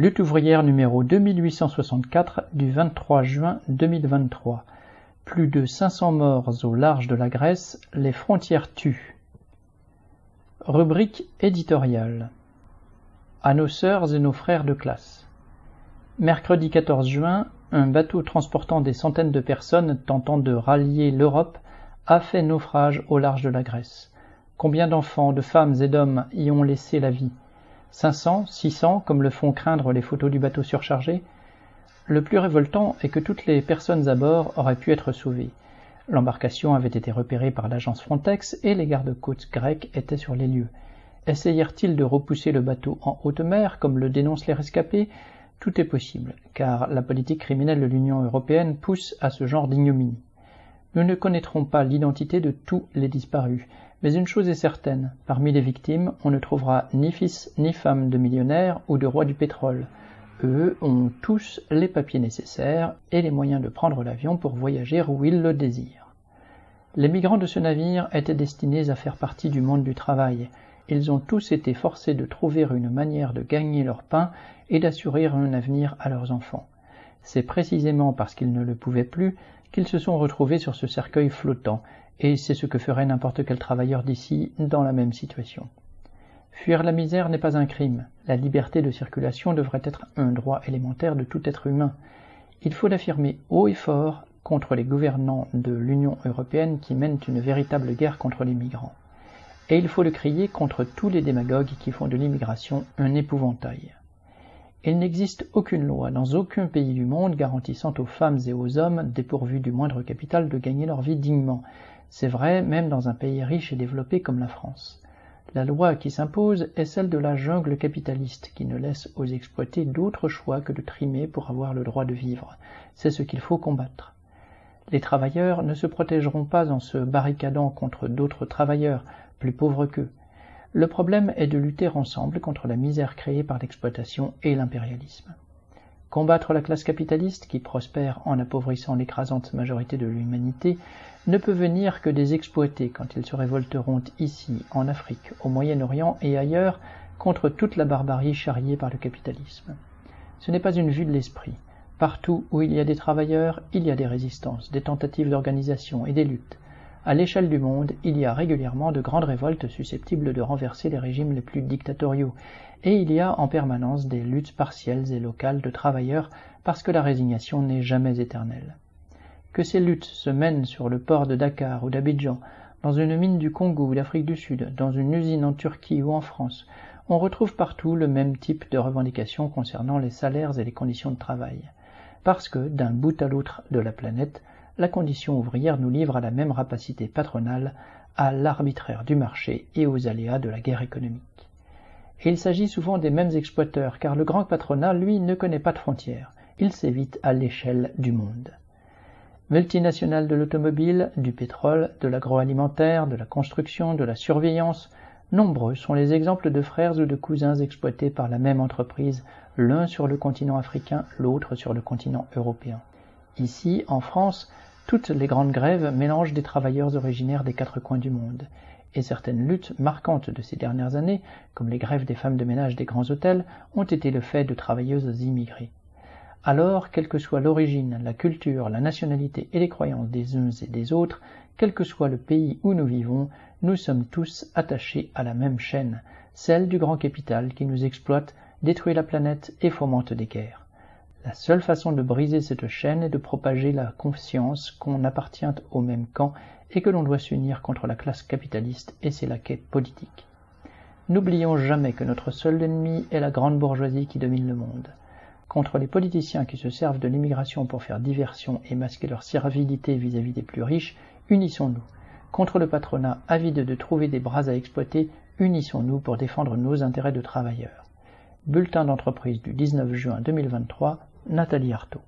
Lutte ouvrière numéro 2864 du 23 juin 2023. Plus de 500 morts au large de la Grèce, les frontières tuent. Rubrique éditoriale. À nos sœurs et nos frères de classe. Mercredi 14 juin, un bateau transportant des centaines de personnes tentant de rallier l'Europe a fait naufrage au large de la Grèce. Combien d'enfants, de femmes et d'hommes y ont laissé la vie? 500, 600, comme le font craindre les photos du bateau surchargé Le plus révoltant est que toutes les personnes à bord auraient pu être sauvées. L'embarcation avait été repérée par l'agence Frontex et les gardes-côtes grecs étaient sur les lieux. Essayèrent-ils de repousser le bateau en haute mer, comme le dénoncent les rescapés? Tout est possible, car la politique criminelle de l'Union européenne pousse à ce genre d'ignominie. Nous ne connaîtrons pas l'identité de tous les disparus, mais une chose est certaine, parmi les victimes, on ne trouvera ni fils ni femme de millionnaires ou de rois du pétrole. Eux ont tous les papiers nécessaires et les moyens de prendre l'avion pour voyager où ils le désirent. Les migrants de ce navire étaient destinés à faire partie du monde du travail. Ils ont tous été forcés de trouver une manière de gagner leur pain et d'assurer un avenir à leurs enfants. C'est précisément parce qu'ils ne le pouvaient plus qu'ils se sont retrouvés sur ce cercueil flottant, et c'est ce que ferait n'importe quel travailleur d'ici dans la même situation. Fuir la misère n'est pas un crime. La liberté de circulation devrait être un droit élémentaire de tout être humain. Il faut l'affirmer haut et fort contre les gouvernants de l'Union européenne qui mènent une véritable guerre contre les migrants. Et il faut le crier contre tous les démagogues qui font de l'immigration un épouvantail. Il n'existe aucune loi dans aucun pays du monde garantissant aux femmes et aux hommes dépourvus du moindre capital de gagner leur vie dignement. C'est vrai même dans un pays riche et développé comme la France. La loi qui s'impose est celle de la jungle capitaliste qui ne laisse aux exploités d'autre choix que de trimer pour avoir le droit de vivre. C'est ce qu'il faut combattre. Les travailleurs ne se protégeront pas en se barricadant contre d'autres travailleurs plus pauvres qu'eux. Le problème est de lutter ensemble contre la misère créée par l'exploitation et l'impérialisme. Combattre la classe capitaliste qui prospère en appauvrissant l'écrasante majorité de l'humanité ne peut venir que des exploités quand ils se révolteront ici, en Afrique, au Moyen-Orient et ailleurs contre toute la barbarie charriée par le capitalisme. Ce n'est pas une vue de l'esprit. Partout où il y a des travailleurs, il y a des résistances, des tentatives d'organisation et des luttes. À l'échelle du monde, il y a régulièrement de grandes révoltes susceptibles de renverser les régimes les plus dictatoriaux, et il y a en permanence des luttes partielles et locales de travailleurs parce que la résignation n'est jamais éternelle. Que ces luttes se mènent sur le port de Dakar ou d'Abidjan, dans une mine du Congo ou d'Afrique du Sud, dans une usine en Turquie ou en France, on retrouve partout le même type de revendications concernant les salaires et les conditions de travail. Parce que, d'un bout à l'autre de la planète, la condition ouvrière nous livre à la même rapacité patronale, à l'arbitraire du marché et aux aléas de la guerre économique. Il s'agit souvent des mêmes exploiteurs, car le grand patronat, lui, ne connaît pas de frontières. Il s'évite à l'échelle du monde. Multinationales de l'automobile, du pétrole, de l'agroalimentaire, de la construction, de la surveillance, nombreux sont les exemples de frères ou de cousins exploités par la même entreprise, l'un sur le continent africain, l'autre sur le continent européen. Ici, en France, toutes les grandes grèves mélangent des travailleurs originaires des quatre coins du monde, et certaines luttes marquantes de ces dernières années, comme les grèves des femmes de ménage des grands hôtels, ont été le fait de travailleuses immigrées. Alors, quelle que soit l'origine, la culture, la nationalité et les croyances des uns et des autres, quel que soit le pays où nous vivons, nous sommes tous attachés à la même chaîne, celle du grand capital qui nous exploite, détruit la planète et fomente des guerres. La seule façon de briser cette chaîne est de propager la conscience qu'on appartient au même camp et que l'on doit s'unir contre la classe capitaliste et ses laquais politiques. N'oublions jamais que notre seul ennemi est la grande bourgeoisie qui domine le monde. Contre les politiciens qui se servent de l'immigration pour faire diversion et masquer leur servilité vis-à-vis des plus riches, unissons-nous. Contre le patronat avide de trouver des bras à exploiter, unissons-nous pour défendre nos intérêts de travailleurs. Bulletin d'entreprise du 19 juin 2023, Nathalie Artaud.